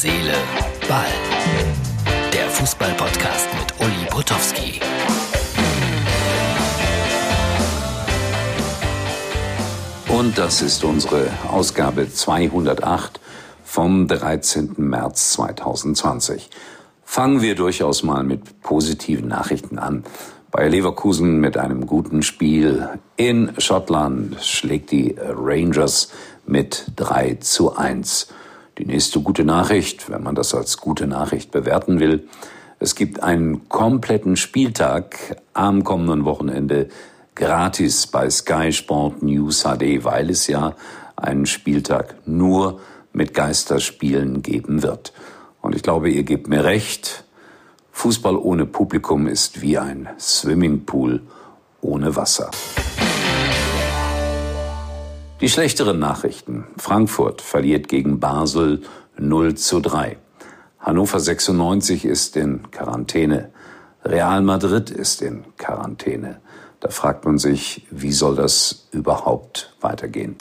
Seele, Ball. Der Fußball-Podcast mit Uli Potowski. Und das ist unsere Ausgabe 208 vom 13. März 2020. Fangen wir durchaus mal mit positiven Nachrichten an. Bei Leverkusen mit einem guten Spiel in Schottland schlägt die Rangers mit 3 zu 1. Die nächste gute Nachricht, wenn man das als gute Nachricht bewerten will, es gibt einen kompletten Spieltag am kommenden Wochenende gratis bei Sky Sport News HD, weil es ja einen Spieltag nur mit Geisterspielen geben wird. Und ich glaube, ihr gebt mir recht, Fußball ohne Publikum ist wie ein Swimmingpool ohne Wasser. Die schlechteren Nachrichten. Frankfurt verliert gegen Basel 0 zu 3. Hannover 96 ist in Quarantäne. Real Madrid ist in Quarantäne. Da fragt man sich, wie soll das überhaupt weitergehen?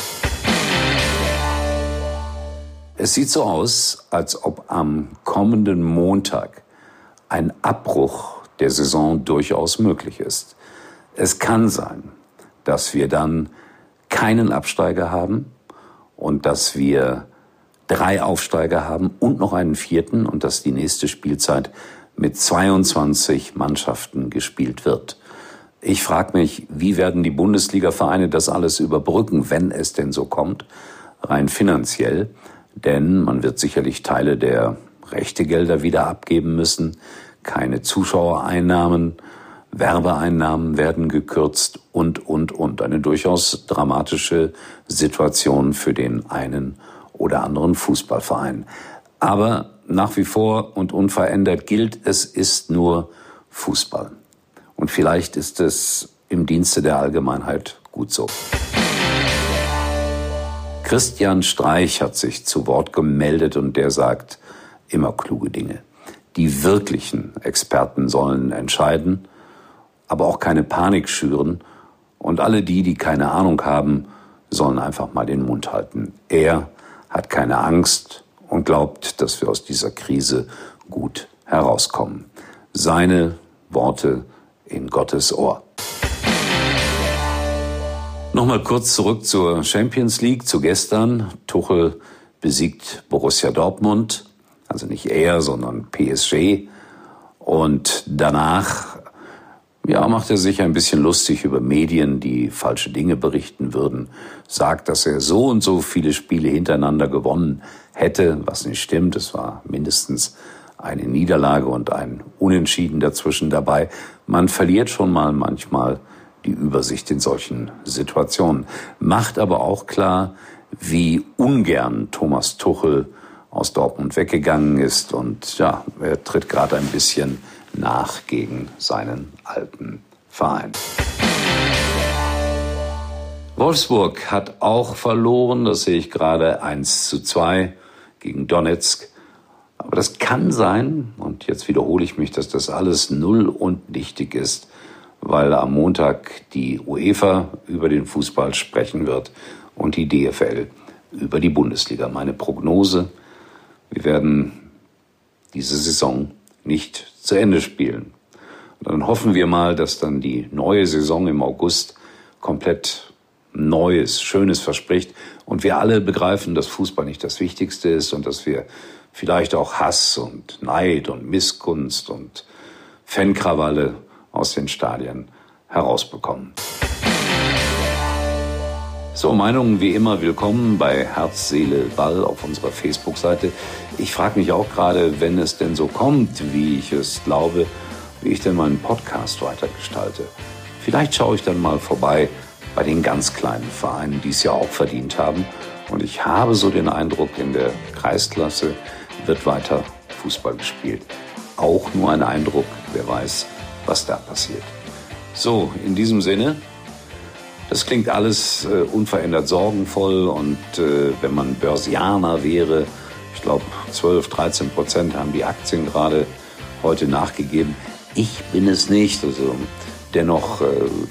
Es sieht so aus, als ob am kommenden Montag ein Abbruch der Saison durchaus möglich ist. Es kann sein, dass wir dann keinen Absteiger haben und dass wir drei Aufsteiger haben und noch einen vierten und dass die nächste Spielzeit mit 22 Mannschaften gespielt wird. Ich frage mich, wie werden die Bundesliga-Vereine das alles überbrücken, wenn es denn so kommt, rein finanziell? Denn man wird sicherlich Teile der Rechtegelder wieder abgeben müssen, keine Zuschauereinnahmen, Werbeeinnahmen werden gekürzt und, und, und. Eine durchaus dramatische Situation für den einen oder anderen Fußballverein. Aber nach wie vor und unverändert gilt, es ist nur Fußball. Und vielleicht ist es im Dienste der Allgemeinheit gut so. Christian Streich hat sich zu Wort gemeldet und der sagt immer kluge Dinge. Die wirklichen Experten sollen entscheiden, aber auch keine Panik schüren und alle die, die keine Ahnung haben, sollen einfach mal den Mund halten. Er hat keine Angst und glaubt, dass wir aus dieser Krise gut herauskommen. Seine Worte in Gottes Ohr. Nochmal kurz zurück zur Champions League, zu gestern. Tuchel besiegt Borussia Dortmund, also nicht er, sondern PSG. Und danach ja, macht er sich ein bisschen lustig über Medien, die falsche Dinge berichten würden, sagt, dass er so und so viele Spiele hintereinander gewonnen hätte, was nicht stimmt. Es war mindestens eine Niederlage und ein Unentschieden dazwischen dabei. Man verliert schon mal manchmal die Übersicht in solchen Situationen. Macht aber auch klar, wie ungern Thomas Tuchel aus Dortmund weggegangen ist und ja, er tritt gerade ein bisschen nach gegen seinen alten Verein. Wolfsburg hat auch verloren, das sehe ich gerade 1 zu 2 gegen Donetsk. Aber das kann sein, und jetzt wiederhole ich mich, dass das alles null und nichtig ist, weil am Montag die UEFA über den Fußball sprechen wird und die DFL über die Bundesliga. Meine Prognose, wir werden diese Saison nicht zu Ende spielen. Und dann hoffen wir mal, dass dann die neue Saison im August komplett Neues, Schönes verspricht und wir alle begreifen, dass Fußball nicht das Wichtigste ist und dass wir vielleicht auch Hass und Neid und Missgunst und Fankrawalle aus den Stadien herausbekommen. So, Meinungen wie immer willkommen bei Herz, Seele, Ball auf unserer Facebook-Seite. Ich frage mich auch gerade, wenn es denn so kommt, wie ich es glaube, wie ich denn meinen Podcast weitergestalte. Vielleicht schaue ich dann mal vorbei bei den ganz kleinen Vereinen, die es ja auch verdient haben. Und ich habe so den Eindruck, in der Kreisklasse wird weiter Fußball gespielt. Auch nur ein Eindruck, wer weiß, was da passiert. So, in diesem Sinne, das klingt alles äh, unverändert sorgenvoll und äh, wenn man Börsianer wäre, ich glaube 12, 13 Prozent haben die Aktien gerade heute nachgegeben. Ich bin es nicht. Also dennoch äh,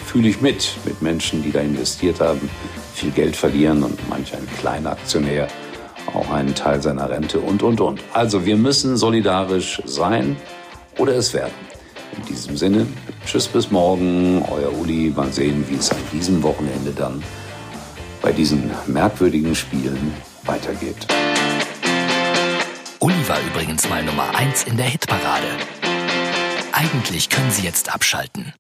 fühle ich mit mit Menschen, die da investiert haben, viel Geld verlieren und manch ein kleiner Aktionär auch einen Teil seiner Rente und, und, und. Also wir müssen solidarisch sein oder es werden. In diesem Sinne, tschüss bis morgen, euer Uli. Mal sehen, wie es an diesem Wochenende dann bei diesen merkwürdigen Spielen weitergeht. Uli war übrigens mal Nummer 1 in der Hitparade. Eigentlich können Sie jetzt abschalten.